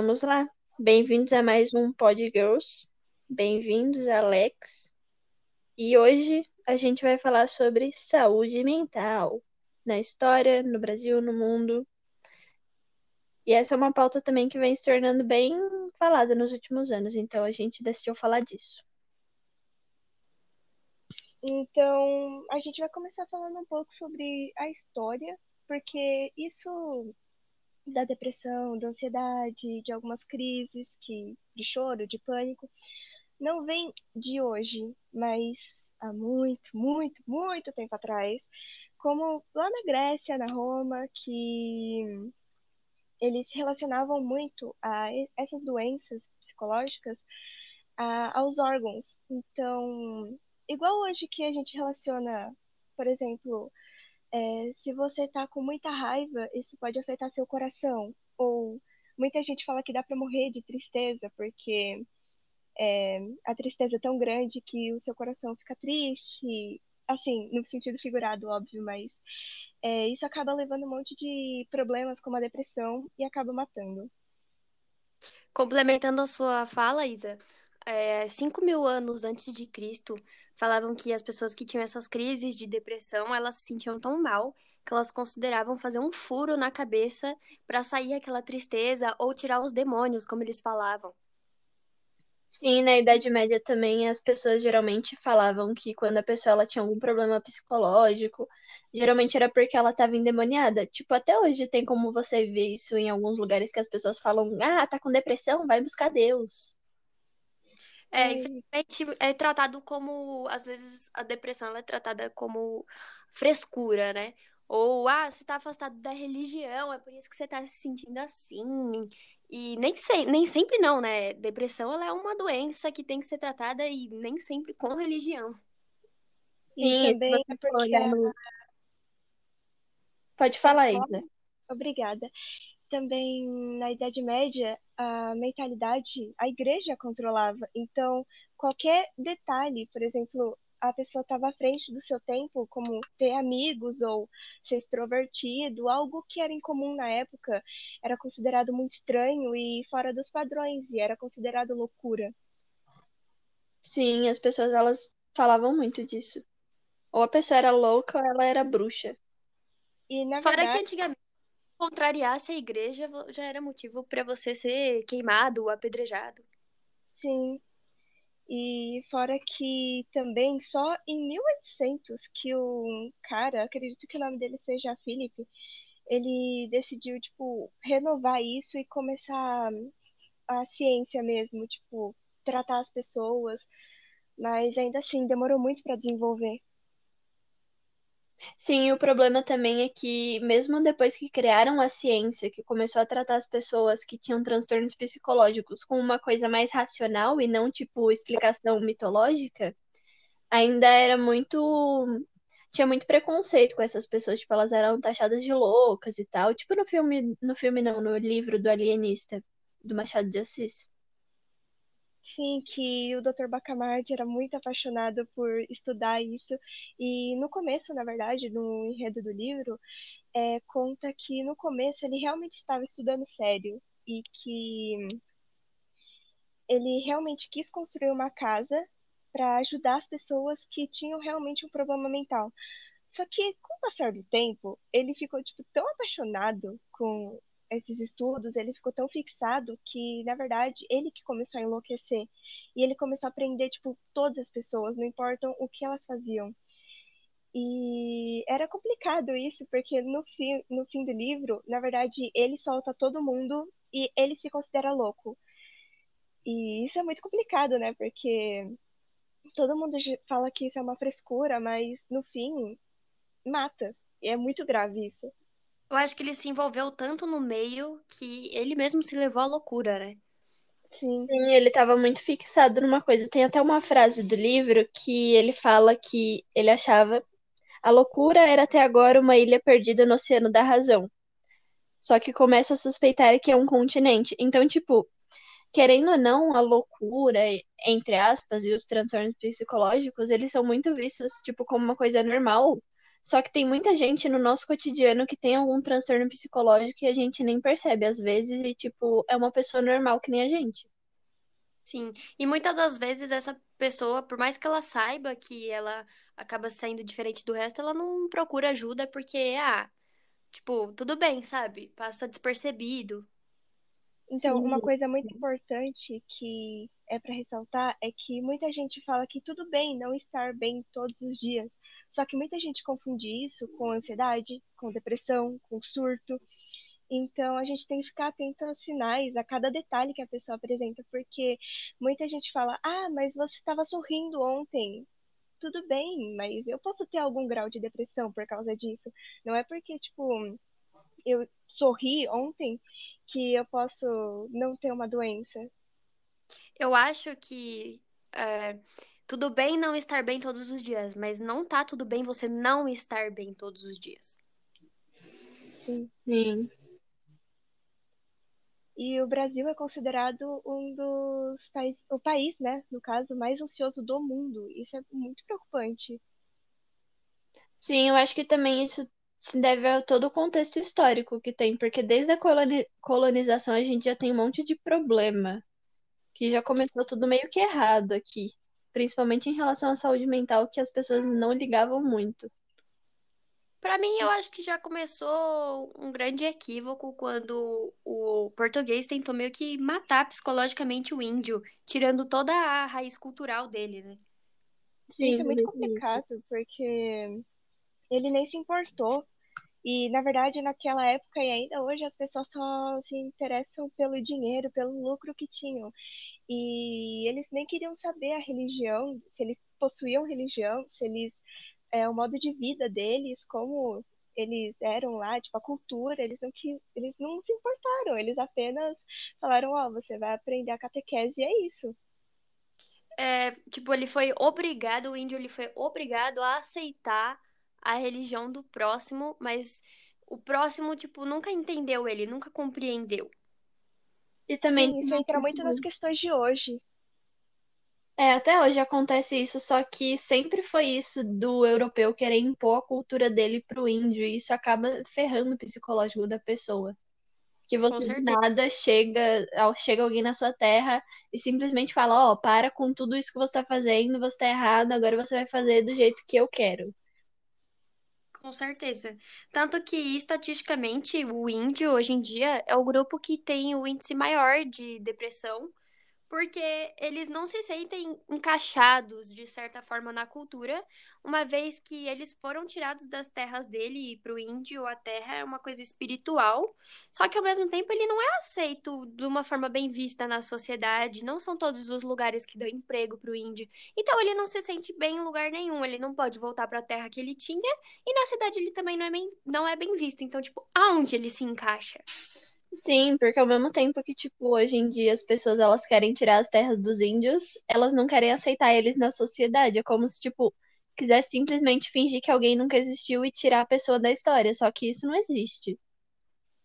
Vamos lá. Bem-vindos a mais um Pod Girls. Bem-vindos, Alex. E hoje a gente vai falar sobre saúde mental na história, no Brasil, no mundo. E essa é uma pauta também que vem se tornando bem falada nos últimos anos, então a gente decidiu falar disso. Então, a gente vai começar falando um pouco sobre a história, porque isso da depressão, da ansiedade, de algumas crises que de choro, de pânico, não vem de hoje, mas há muito, muito, muito tempo atrás, como lá na Grécia, na Roma, que eles relacionavam muito a essas doenças psicológicas a, aos órgãos. Então, igual hoje que a gente relaciona, por exemplo, é, se você tá com muita raiva, isso pode afetar seu coração. Ou muita gente fala que dá para morrer de tristeza, porque é, a tristeza é tão grande que o seu coração fica triste. Assim, no sentido figurado, óbvio, mas é, isso acaba levando um monte de problemas, como a depressão, e acaba matando. Complementando a sua fala, Isa, é, 5 mil anos antes de Cristo, falavam que as pessoas que tinham essas crises de depressão, elas se sentiam tão mal que elas consideravam fazer um furo na cabeça para sair aquela tristeza ou tirar os demônios, como eles falavam. Sim, na Idade Média também as pessoas geralmente falavam que quando a pessoa ela tinha algum problema psicológico, geralmente era porque ela estava endemoniada. Tipo, até hoje tem como você ver isso em alguns lugares que as pessoas falam: "Ah, tá com depressão, vai buscar Deus". É, infelizmente é tratado como, às vezes a depressão ela é tratada como frescura, né? Ou, ah, você tá afastado da religião, é por isso que você tá se sentindo assim. E nem, se, nem sempre não, né? Depressão ela é uma doença que tem que ser tratada e nem sempre com religião. Sim, também porque... Pode falar, Isa. Obrigada também na Idade Média a mentalidade a igreja controlava. Então, qualquer detalhe, por exemplo, a pessoa estava à frente do seu tempo, como ter amigos ou ser extrovertido, algo que era incomum na época, era considerado muito estranho e fora dos padrões, e era considerado loucura. Sim, as pessoas elas falavam muito disso. Ou a pessoa era louca ou ela era bruxa. E na Fora verdade... que antigamente contrariasse a igreja já era motivo para você ser queimado, apedrejado. Sim. E fora que também só em 1800 que o cara, acredito que o nome dele seja Felipe, ele decidiu, tipo, renovar isso e começar a ciência mesmo, tipo, tratar as pessoas. Mas ainda assim, demorou muito para desenvolver. Sim, o problema também é que, mesmo depois que criaram a ciência, que começou a tratar as pessoas que tinham transtornos psicológicos com uma coisa mais racional e não, tipo, explicação mitológica, ainda era muito. Tinha muito preconceito com essas pessoas, tipo, elas eram taxadas de loucas e tal. Tipo no filme, no filme não, no livro do Alienista, do Machado de Assis. Sim, que o Dr. Bacamarte era muito apaixonado por estudar isso. E no começo, na verdade, no enredo do livro, é, conta que no começo ele realmente estava estudando sério e que ele realmente quis construir uma casa para ajudar as pessoas que tinham realmente um problema mental. Só que, com o passar do tempo, ele ficou tipo tão apaixonado com esses estudos, ele ficou tão fixado que, na verdade, ele que começou a enlouquecer. E ele começou a aprender, tipo, todas as pessoas, não importam o que elas faziam. E era complicado isso, porque no fim, no fim do livro, na verdade, ele solta todo mundo e ele se considera louco. E isso é muito complicado, né? Porque todo mundo fala que isso é uma frescura, mas no fim, mata. E é muito grave isso. Eu acho que ele se envolveu tanto no meio que ele mesmo se levou à loucura, né? Sim. Sim, ele estava muito fixado numa coisa. Tem até uma frase do livro que ele fala que ele achava a loucura era até agora uma ilha perdida no oceano da razão. Só que começa a suspeitar que é um continente. Então, tipo, querendo ou não, a loucura, entre aspas, e os transtornos psicológicos, eles são muito vistos, tipo, como uma coisa normal Só que tem muita gente no nosso cotidiano que tem algum transtorno psicológico e a gente nem percebe às vezes e tipo, é uma pessoa normal que nem a gente. Sim, e muitas das vezes essa pessoa, por mais que ela saiba que ela acaba saindo diferente do resto, ela não procura ajuda porque, ah, tipo, tudo bem, sabe? Passa despercebido. Então, uma coisa muito importante que é para ressaltar é que muita gente fala que tudo bem não estar bem todos os dias. Só que muita gente confunde isso com ansiedade, com depressão, com surto. Então, a gente tem que ficar atento aos sinais, a cada detalhe que a pessoa apresenta, porque muita gente fala: Ah, mas você estava sorrindo ontem. Tudo bem, mas eu posso ter algum grau de depressão por causa disso. Não é porque, tipo, eu sorri ontem que eu posso não ter uma doença. Eu acho que é, tudo bem não estar bem todos os dias, mas não tá tudo bem você não estar bem todos os dias. Sim. Sim. E o Brasil é considerado um dos países, o país, né, no caso, mais ansioso do mundo. Isso é muito preocupante. Sim, eu acho que também isso se deve a todo o contexto histórico que tem, porque desde a colonização a gente já tem um monte de problema, que já começou tudo meio que errado aqui, principalmente em relação à saúde mental, que as pessoas não ligavam muito. Para mim, eu acho que já começou um grande equívoco quando o português tentou meio que matar psicologicamente o índio, tirando toda a raiz cultural dele, né? Sim, Isso é muito complicado, porque ele nem se importou. E, na verdade, naquela época e ainda hoje, as pessoas só se interessam pelo dinheiro, pelo lucro que tinham. E eles nem queriam saber a religião, se eles possuíam religião, se eles. É, o modo de vida deles, como eles eram lá, tipo, a cultura, eles não, que, eles não se importaram, eles apenas falaram, ó, oh, você vai aprender a catequese e é isso. É, tipo, ele foi obrigado, o índio ele foi obrigado a aceitar a religião do próximo, mas o próximo, tipo, nunca entendeu ele, nunca compreendeu. E também. Sim, isso entra muito nas questões de hoje. É, até hoje acontece isso, só que sempre foi isso do europeu querer impor a cultura dele pro índio, e isso acaba ferrando o psicológico da pessoa. Que você de nada chega, chega alguém na sua terra e simplesmente fala, ó, oh, para com tudo isso que você tá fazendo, você tá errado, agora você vai fazer do jeito que eu quero. Com certeza. Tanto que, estatisticamente, o índio, hoje em dia, é o grupo que tem o índice maior de depressão porque eles não se sentem encaixados de certa forma na cultura, uma vez que eles foram tirados das terras dele e para o índio a terra é uma coisa espiritual, só que ao mesmo tempo ele não é aceito de uma forma bem vista na sociedade, não são todos os lugares que dão emprego para o índio, então ele não se sente bem em lugar nenhum, ele não pode voltar para a terra que ele tinha e na cidade ele também não é bem, não é bem visto, então tipo, aonde ele se encaixa? Sim, porque ao mesmo tempo que, tipo, hoje em dia as pessoas elas querem tirar as terras dos índios, elas não querem aceitar eles na sociedade. É como se, tipo, quisesse simplesmente fingir que alguém nunca existiu e tirar a pessoa da história. Só que isso não existe.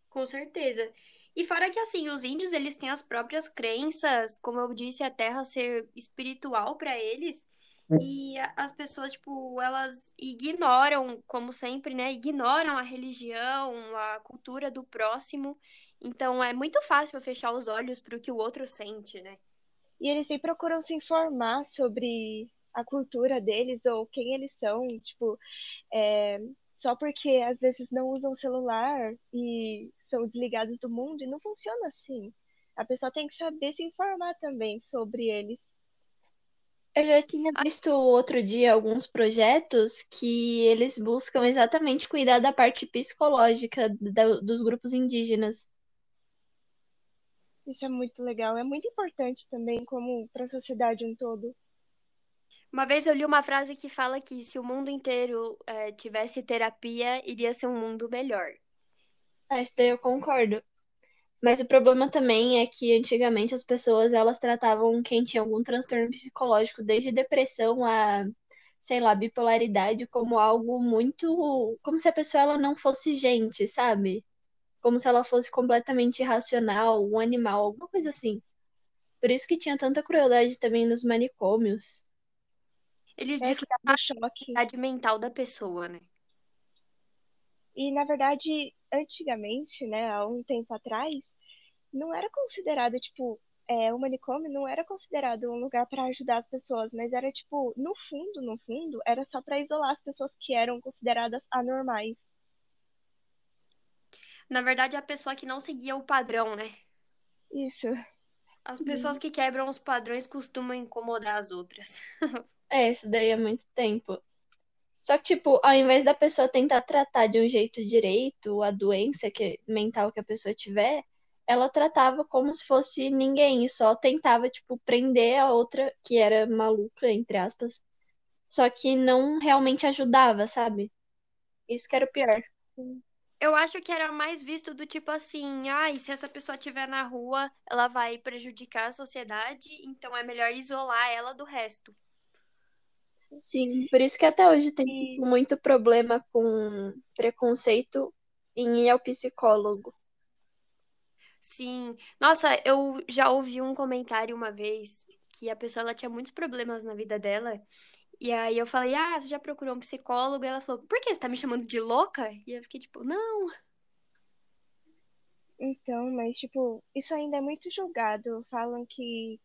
Com certeza. E fora que, assim, os índios, eles têm as próprias crenças, como eu disse, a terra ser espiritual para eles. E as pessoas, tipo, elas ignoram, como sempre, né? Ignoram a religião, a cultura do próximo. Então é muito fácil fechar os olhos para o que o outro sente, né? E eles sempre procuram se informar sobre a cultura deles ou quem eles são, tipo, é, só porque às vezes não usam celular e são desligados do mundo, e não funciona assim. A pessoa tem que saber se informar também sobre eles. Eu já tinha visto outro dia alguns projetos que eles buscam exatamente cuidar da parte psicológica dos grupos indígenas. Isso é muito legal. É muito importante também, como para a sociedade um todo. Uma vez eu li uma frase que fala que se o mundo inteiro é, tivesse terapia, iria ser um mundo melhor. Ah, isso daí eu concordo. Mas o problema também é que antigamente as pessoas elas tratavam quem tinha algum transtorno psicológico, desde depressão a, sei lá, bipolaridade, como algo muito, como se a pessoa ela não fosse gente, sabe? Como se ela fosse completamente irracional, um animal, alguma coisa assim. Por isso que tinha tanta crueldade também nos manicômios. Eles é, dizem que é a idade mental da pessoa, né? E, na verdade, antigamente, né, há um tempo atrás, não era considerado, tipo, é, o manicômio não era considerado um lugar para ajudar as pessoas, mas era, tipo, no fundo, no fundo, era só para isolar as pessoas que eram consideradas anormais. Na verdade, a pessoa que não seguia o padrão, né? Isso. As pessoas que quebram os padrões costumam incomodar as outras. É, isso daí é muito tempo. Só que, tipo, ao invés da pessoa tentar tratar de um jeito direito a doença que, mental que a pessoa tiver, ela tratava como se fosse ninguém e só tentava, tipo, prender a outra que era maluca, entre aspas. Só que não realmente ajudava, sabe? Isso que era o pior. Eu acho que era mais visto do tipo assim, ai, ah, se essa pessoa estiver na rua, ela vai prejudicar a sociedade, então é melhor isolar ela do resto. Sim, por isso que até hoje tem tipo, muito problema com preconceito em ir ao psicólogo. Sim. Nossa, eu já ouvi um comentário uma vez que a pessoa ela tinha muitos problemas na vida dela. E aí eu falei, ah, você já procurou um psicólogo? E ela falou, por que você tá me chamando de louca? E eu fiquei tipo, não. Então, mas tipo, isso ainda é muito julgado. Falam que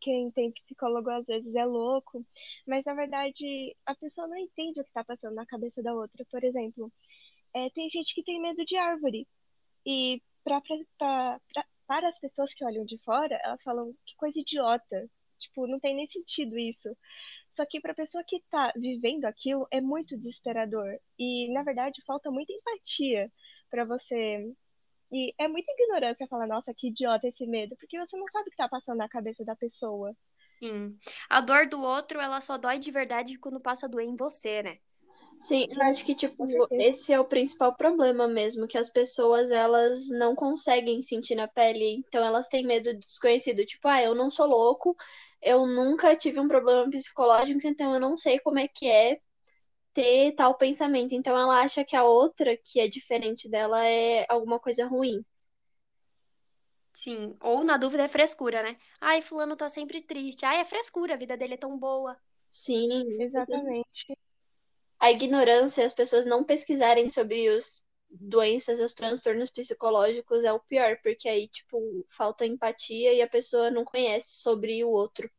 quem tem psicólogo às vezes é louco, mas na verdade a pessoa não entende o que está passando na cabeça da outra. Por exemplo, é, tem gente que tem medo de árvore e pra, pra, pra, para as pessoas que olham de fora, elas falam que coisa idiota. Tipo, não tem nem sentido isso. Só que para a pessoa que está vivendo aquilo é muito desesperador. E, na verdade, falta muita empatia para você e é muita ignorância falar, nossa, que idiota esse medo, porque você não sabe o que tá passando na cabeça da pessoa. Sim. A dor do outro, ela só dói de verdade quando passa a doer em você, né? Sim, eu acho que, tipo, esse é o principal problema mesmo, que as pessoas, elas não conseguem sentir na pele, então elas têm medo do desconhecido. Tipo, ah, eu não sou louco, eu nunca tive um problema psicológico, então eu não sei como é que é ter tal pensamento. Então ela acha que a outra, que é diferente dela, é alguma coisa ruim. Sim, ou na dúvida é frescura, né? Ai, fulano tá sempre triste. Ai, é frescura, a vida dele é tão boa. Sim, exatamente. A ignorância, as pessoas não pesquisarem sobre os doenças, os transtornos psicológicos é o pior, porque aí, tipo, falta empatia e a pessoa não conhece sobre o outro.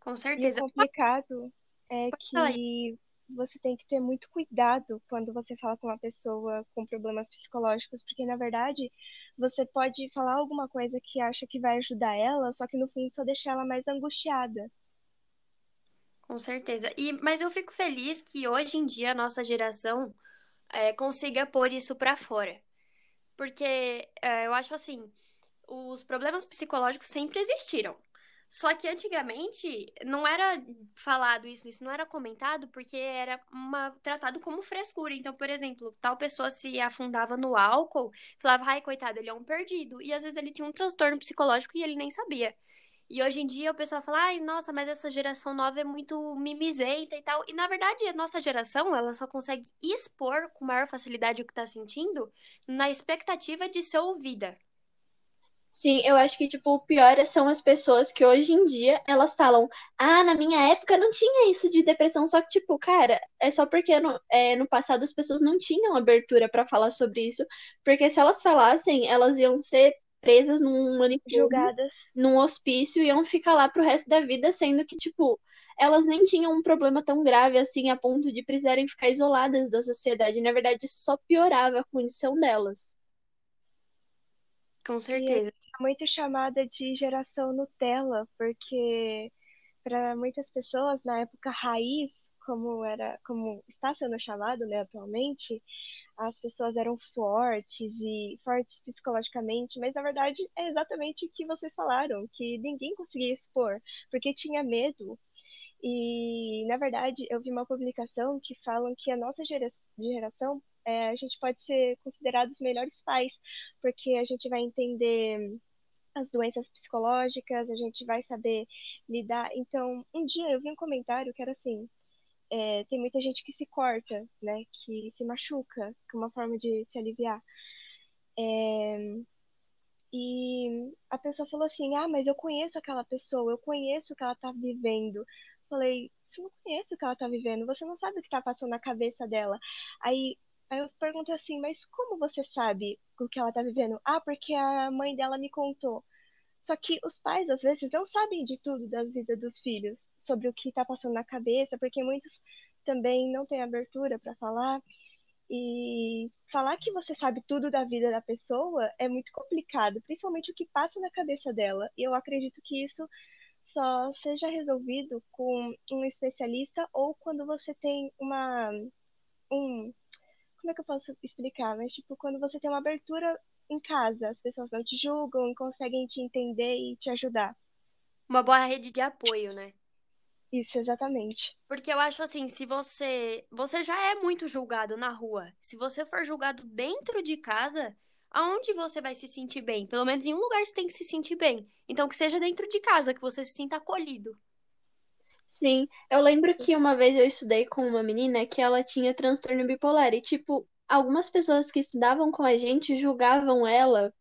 Com certeza. E é complicado é que você tem que ter muito cuidado quando você fala com uma pessoa com problemas psicológicos, porque na verdade você pode falar alguma coisa que acha que vai ajudar ela, só que no fundo só deixa ela mais angustiada. Com certeza. E, mas eu fico feliz que hoje em dia a nossa geração é, consiga pôr isso para fora. Porque é, eu acho assim, os problemas psicológicos sempre existiram. Só que antigamente não era falado isso, isso não era comentado porque era uma, tratado como frescura. Então, por exemplo, tal pessoa se afundava no álcool, falava, ai, coitado, ele é um perdido. E às vezes ele tinha um transtorno psicológico e ele nem sabia. E hoje em dia o pessoal fala, ai, nossa, mas essa geração nova é muito mimizenta e tal. E na verdade, a nossa geração, ela só consegue expor com maior facilidade o que tá sentindo na expectativa de ser ouvida. Sim, eu acho que, tipo, o pior são as pessoas que hoje em dia elas falam, ah, na minha época não tinha isso de depressão, só que, tipo, cara, é só porque no, é, no passado as pessoas não tinham abertura para falar sobre isso, porque se elas falassem, elas iam ser presas num manicômio, julgadas num hospício e iam ficar lá pro resto da vida, sendo que, tipo, elas nem tinham um problema tão grave assim a ponto de precisarem ficar isoladas da sociedade. Na verdade, isso só piorava a condição delas. Com certeza. E é muito chamada de geração Nutella, porque para muitas pessoas na época raiz, como era, como está sendo chamado, né, atualmente, as pessoas eram fortes e fortes psicologicamente, mas na verdade é exatamente o que vocês falaram, que ninguém conseguia expor, porque tinha medo. E na verdade eu vi uma publicação que falam que a nossa geração é, a gente pode ser considerados melhores pais, porque a gente vai entender as doenças psicológicas, a gente vai saber lidar. Então, um dia eu vi um comentário que era assim: é, tem muita gente que se corta, né, que se machuca, que é uma forma de se aliviar. É, e a pessoa falou assim: ah, mas eu conheço aquela pessoa, eu conheço o que ela está vivendo. falei, você não conhece o que ela tá vivendo, você não sabe o que tá passando na cabeça dela. Aí, aí eu pergunto assim, mas como você sabe o que ela tá vivendo? Ah, porque a mãe dela me contou. Só que os pais, às vezes, não sabem de tudo das vidas dos filhos, sobre o que tá passando na cabeça, porque muitos também não têm abertura para falar. E falar que você sabe tudo da vida da pessoa é muito complicado, principalmente o que passa na cabeça dela. E eu acredito que isso só seja resolvido com um especialista ou quando você tem uma um como é que eu posso explicar? Mas tipo, quando você tem uma abertura em casa, as pessoas não te julgam, conseguem te entender e te ajudar. Uma boa rede de apoio, né? Isso, exatamente. Porque eu acho assim, se você. Você já é muito julgado na rua. Se você for julgado dentro de casa, aonde você vai se sentir bem? Pelo menos em um lugar você tem que se sentir bem. Então, que seja dentro de casa, que você se sinta acolhido. Sim, eu lembro que uma vez eu estudei com uma menina que ela tinha transtorno bipolar. E, tipo, algumas pessoas que estudavam com a gente julgavam ela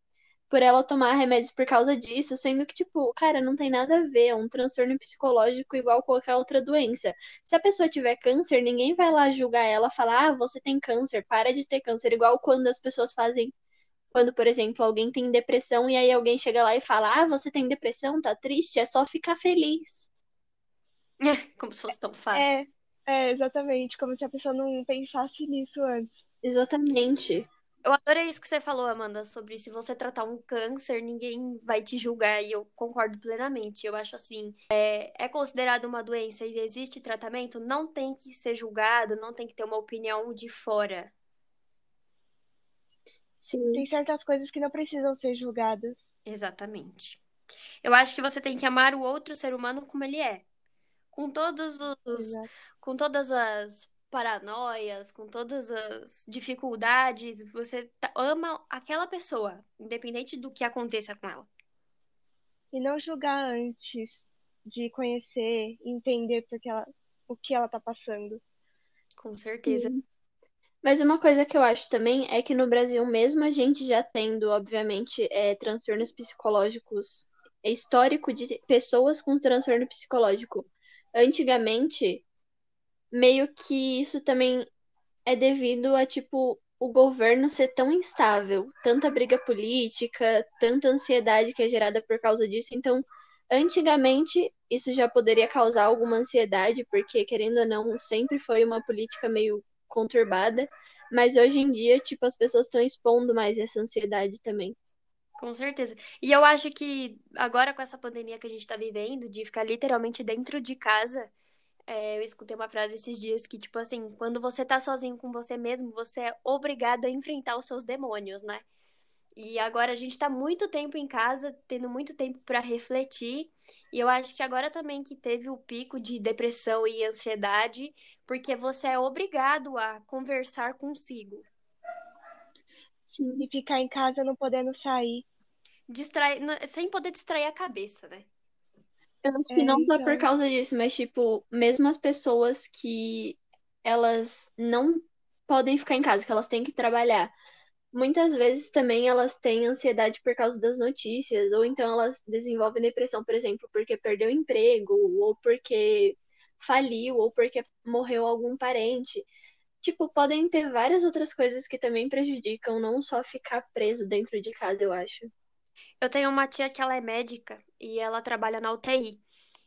por ela tomar remédios por causa disso, sendo que, tipo, cara, não tem nada a ver, é um transtorno psicológico igual qualquer outra doença. Se a pessoa tiver câncer, ninguém vai lá julgar ela, falar, ah, você tem câncer, para de ter câncer, igual quando as pessoas fazem. Quando, por exemplo, alguém tem depressão e aí alguém chega lá e fala: Ah, você tem depressão, tá triste, é só ficar feliz. Como se fosse tão fácil. É, é, exatamente. Como se a pessoa não pensasse nisso antes. Exatamente. Eu adorei isso que você falou, Amanda, sobre se você tratar um câncer, ninguém vai te julgar, e eu concordo plenamente. Eu acho assim, é, é considerado uma doença e existe tratamento, não tem que ser julgado, não tem que ter uma opinião de fora. Sim. Tem certas coisas que não precisam ser julgadas. Exatamente. Eu acho que você tem que amar o outro ser humano como ele é. Com todos os. Exato. Com todas as paranoias, com todas as dificuldades, você ama aquela pessoa, independente do que aconteça com ela. E não julgar antes de conhecer, entender porque ela, o que ela tá passando. Com certeza. Sim. Mas uma coisa que eu acho também é que no Brasil, mesmo a gente já tendo, obviamente, é, transtornos psicológicos, é histórico de pessoas com transtorno psicológico. Antigamente, meio que isso também é devido a, tipo, o governo ser tão instável, tanta briga política, tanta ansiedade que é gerada por causa disso. Então, antigamente, isso já poderia causar alguma ansiedade, porque, querendo ou não, sempre foi uma política meio conturbada. Mas hoje em dia, tipo, as pessoas estão expondo mais essa ansiedade também. Com certeza. E eu acho que agora com essa pandemia que a gente está vivendo, de ficar literalmente dentro de casa, é, eu escutei uma frase esses dias que, tipo assim, quando você tá sozinho com você mesmo, você é obrigado a enfrentar os seus demônios, né? E agora a gente tá muito tempo em casa, tendo muito tempo para refletir. E eu acho que agora também que teve o pico de depressão e ansiedade, porque você é obrigado a conversar consigo. Sim, e ficar em casa não podendo sair. Distrai... Sem poder distrair a cabeça, né? Eu acho que é, não só então... por causa disso, mas, tipo, mesmo as pessoas que elas não podem ficar em casa, que elas têm que trabalhar. Muitas vezes também elas têm ansiedade por causa das notícias, ou então elas desenvolvem depressão, por exemplo, porque perdeu emprego, ou porque faliu, ou porque morreu algum parente. Tipo, podem ter várias outras coisas que também prejudicam, não só ficar preso dentro de casa, eu acho. Eu tenho uma tia que ela é médica e ela trabalha na UTI.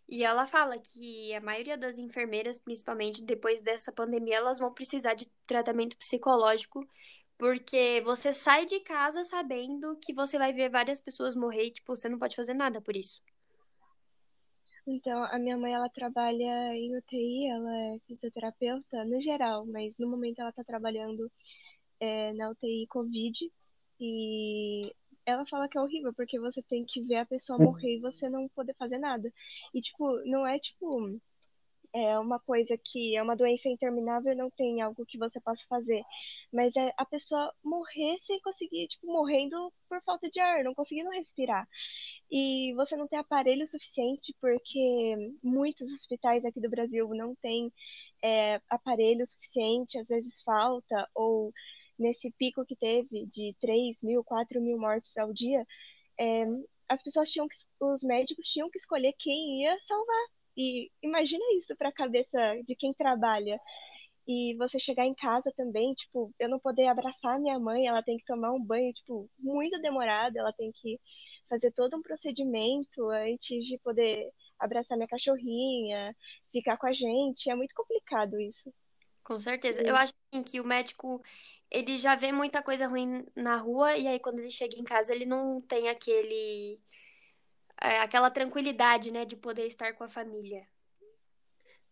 E ela fala que a maioria das enfermeiras, principalmente depois dessa pandemia, elas vão precisar de tratamento psicológico, porque você sai de casa sabendo que você vai ver várias pessoas morrer e, tipo, você não pode fazer nada por isso. Então, a minha mãe, ela trabalha em UTI, ela é fisioterapeuta no geral, mas no momento ela tá trabalhando é, na UTI Covid e ela fala que é horrível, porque você tem que ver a pessoa morrer e você não poder fazer nada. E, tipo, não é tipo. É uma coisa que é uma doença interminável e não tem algo que você possa fazer. Mas é a pessoa morrer sem conseguir, tipo, morrendo por falta de ar, não conseguindo respirar. E você não tem aparelho suficiente, porque muitos hospitais aqui do Brasil não têm é, aparelho suficiente, às vezes falta, ou nesse pico que teve de 3 mil, 4 mil mortes ao dia, é, as pessoas tinham que, os médicos tinham que escolher quem ia salvar, E imagina isso para a cabeça de quem trabalha. E você chegar em casa também, tipo, eu não poder abraçar minha mãe, ela tem que tomar um banho, tipo, muito demorado, ela tem que fazer todo um procedimento antes de poder abraçar minha cachorrinha, ficar com a gente. É muito complicado isso. Com certeza. Eu acho assim, que o médico, ele já vê muita coisa ruim na rua, e aí quando ele chega em casa, ele não tem aquele. é, aquela tranquilidade, né, de poder estar com a família.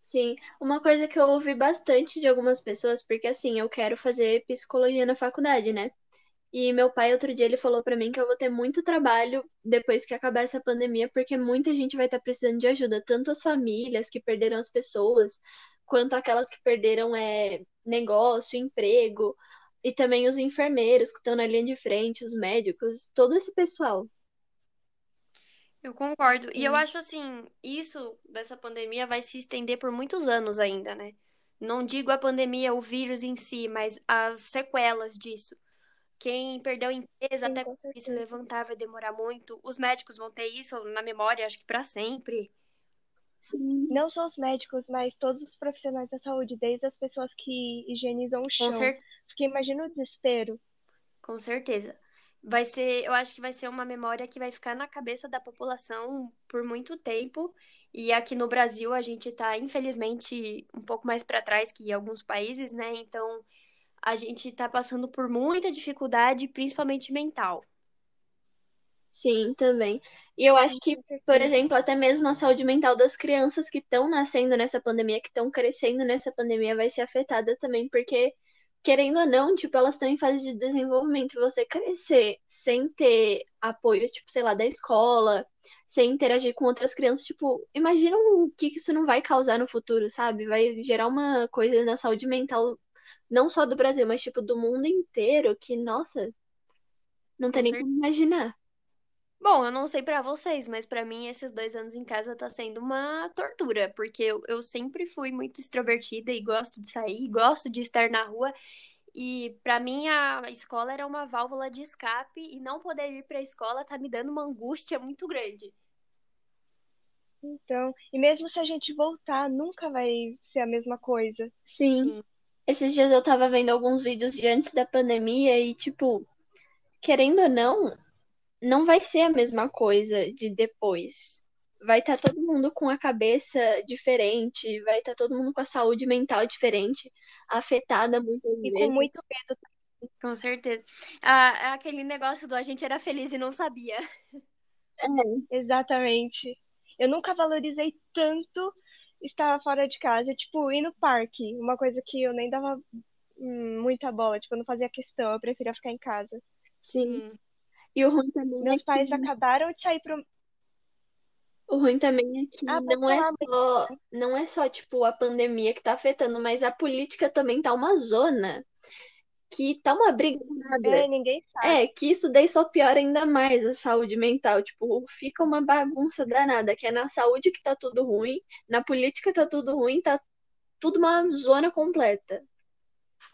Sim, uma coisa que eu ouvi bastante de algumas pessoas, porque assim, eu quero fazer psicologia na faculdade, né? E meu pai, outro dia, ele falou pra mim que eu vou ter muito trabalho depois que acabar essa pandemia, porque muita gente vai estar precisando de ajuda, tanto as famílias que perderam as pessoas, quanto aquelas que perderam é, negócio, emprego, e também os enfermeiros que estão na linha de frente, os médicos, todo esse pessoal. Eu concordo. E eu acho assim, isso dessa pandemia vai se estender por muitos anos ainda, né? Não digo a pandemia, o vírus em si, mas as sequelas disso. Quem perdeu a empresa Sim, até conseguir se levantar vai demorar muito. Os médicos vão ter isso na memória, acho que para sempre. Sim, Não só os médicos, mas todos os profissionais da saúde, desde as pessoas que higienizam o chão. cer Porque imagina o desespero. com certeza. Vai ser, eu acho que vai ser uma memória que vai ficar na cabeça da população por muito tempo. E aqui no Brasil a gente tá, infelizmente, um pouco mais para trás que alguns países, né? Então a gente tá passando por muita dificuldade, principalmente mental. Sim, também. E eu acho que, por exemplo, até mesmo a saúde mental das crianças que estão nascendo nessa pandemia, que estão crescendo nessa pandemia, vai ser afetada também, porque, querendo ou não, tipo, elas estão em fase de desenvolvimento. Você crescer sem ter apoio, tipo, sei lá, da escola, sem interagir com outras crianças, tipo, imagina o que isso não vai causar no futuro, sabe? Vai gerar uma coisa na saúde mental, não só do Brasil, mas, tipo, do mundo inteiro, que, nossa, não tem nem como imaginar. Bom, eu não sei pra vocês, mas pra mim esses dois anos em casa tá sendo uma tortura, porque eu, eu sempre fui muito extrovertida e gosto de sair, gosto de estar na rua. E pra mim a escola era uma válvula de escape e não poder ir pra escola tá me dando uma angústia muito grande. Então, e mesmo se a gente voltar, nunca vai ser a mesma coisa. Sim. Sim, Esses dias eu tava vendo alguns vídeos de antes da pandemia e, tipo, querendo ou não, não vai ser a mesma coisa de depois. Vai estar todo mundo com a cabeça diferente, vai estar todo mundo com a saúde mental diferente, afetada muitas E com muito medo. com certeza. Ah, aquele negócio do a gente era feliz e não sabia. É, Exatamente. Eu nunca valorizei tanto estar fora de casa. Tipo, ir no parque. Uma coisa que eu nem dava hum, muita bola. Tipo, eu não fazia questão. Eu preferia ficar em casa. sim. Sim, E o ruim também é Meus pais que acabaram de sair pro. o ruim também é que Ah, não é só, não é só tipo a pandemia que tá afetando, mas a política também tá uma zona. que tá uma briga. É, ninguém sabe. É, que isso daí só piora ainda mais a saúde mental. Tipo, fica uma bagunça danada, que é na saúde que tá tudo ruim, na política tá tudo ruim, tá tudo uma zona completa.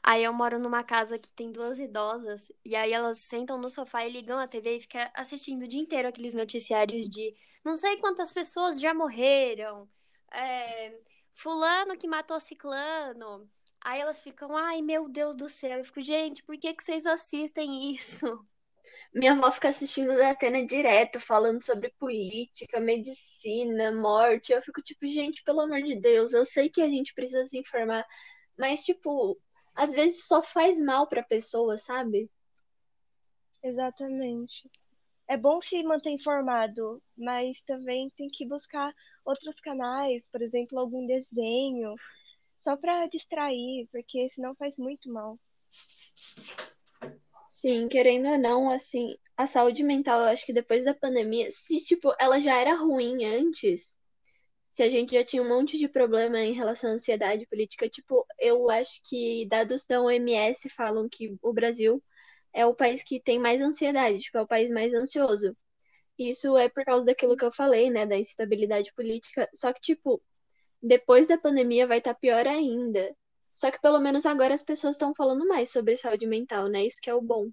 Aí eu moro numa casa que tem duas idosas, e aí elas sentam no sofá e ligam a TV e ficam assistindo o dia inteiro aqueles noticiários de não sei quantas pessoas já morreram, é, fulano que matou ciclano. Aí elas ficam, ai meu Deus do céu. Eu fico, gente, por que que vocês assistem isso? Minha avó fica assistindo da Atena direto, falando sobre política, medicina, morte. Eu fico tipo, gente, pelo amor de Deus, eu sei que a gente precisa se informar, mas tipo, às vezes só faz mal pra pessoa, sabe? Exatamente. É bom se manter informado, mas também tem que buscar outros canais, por exemplo, algum desenho, só para distrair, porque senão faz muito mal. Sim, querendo ou não, assim, a saúde mental, eu acho que depois da pandemia, se tipo, ela já era ruim antes, se a gente já tinha um monte de problema em relação à ansiedade política, tipo, eu acho que dados da OMS falam que o Brasil é o país que tem mais ansiedade, tipo, é o país mais ansioso. Isso é por causa daquilo que eu falei, né, da instabilidade política. Só que, tipo, depois da pandemia vai estar pior ainda. Só que pelo menos agora as pessoas estão falando mais sobre saúde mental, né? Isso que é o bom.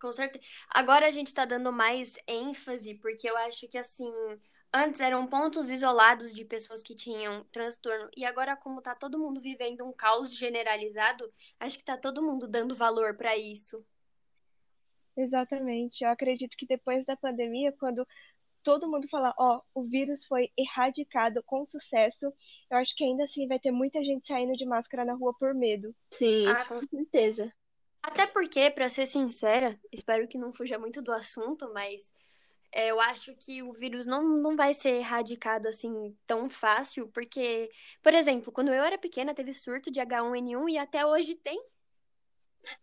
Com certeza. Agora a gente tá dando mais ênfase, porque eu acho que assim, Antes eram pontos isolados de pessoas que tinham transtorno. E agora, como tá todo mundo vivendo um caos generalizado, acho que tá todo mundo dando valor para isso. Exatamente. Eu acredito que depois da pandemia, quando todo mundo falar, ó, oh, o vírus foi erradicado com sucesso, eu acho que ainda assim vai ter muita gente saindo de máscara na rua por medo. Sim, ah, com certeza. Até porque, para ser sincera, espero que não fuja muito do assunto, mas é, eu acho que o vírus não, não vai ser erradicado assim tão fácil, porque, por exemplo, quando eu era pequena, teve surto de H1N1 e até hoje tem.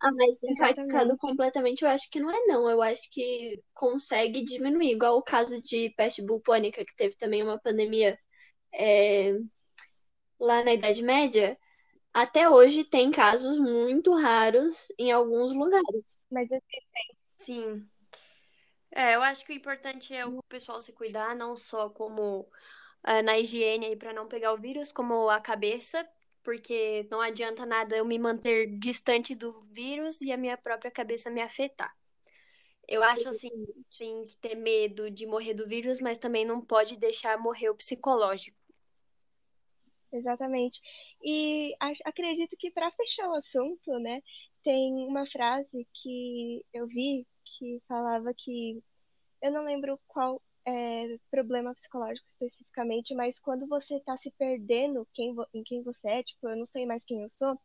Ah, mas erradicado completamente, eu acho que não é não. Eu acho que consegue diminuir, igual o caso de peste bubônica, que teve também uma pandemia é, lá na Idade Média. Até hoje tem casos muito raros em alguns lugares. Mas existem. Sim. É, eu acho que o importante é o pessoal se cuidar, não só como é, na higiene aí para não pegar o vírus, como a cabeça, porque não adianta nada eu me manter distante do vírus e a minha própria cabeça me afetar. Eu acho assim, tem que ter medo de morrer do vírus, mas também não pode deixar morrer o psicológico. Exatamente. E acredito que para fechar o assunto, né, tem uma frase que eu vi que falava que eu não lembro qual é, problema psicológico especificamente, mas quando você está se perdendo quem, em quem você é, tipo, eu não sei mais quem eu sou,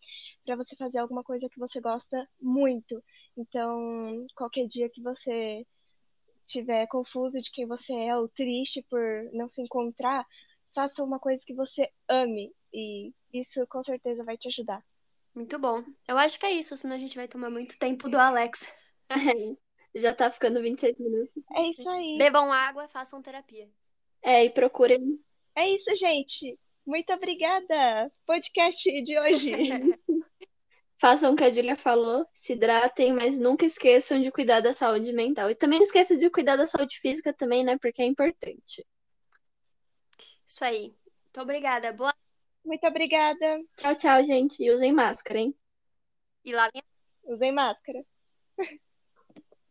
para você fazer alguma coisa que você gosta muito. Então, qualquer dia que você estiver confuso de quem você é ou triste por não se encontrar, faça uma coisa que você ame e isso com certeza vai te ajudar. Muito bom. Eu acho que é isso, senão a gente vai tomar muito tempo do Alex. Já tá ficando 26 minutos. É isso aí. Bebam água, façam terapia. É, e procurem. É isso, gente. Muito obrigada. Podcast de hoje. Façam o que a Julia falou, se hidratem, mas nunca esqueçam de cuidar da saúde mental. E também não esqueçam de cuidar da saúde física também, né? Porque é importante. Isso aí. Muito obrigada. Boa. Muito obrigada. Tchau, tchau, gente. E usem máscara, hein? E lavem. Usem máscara.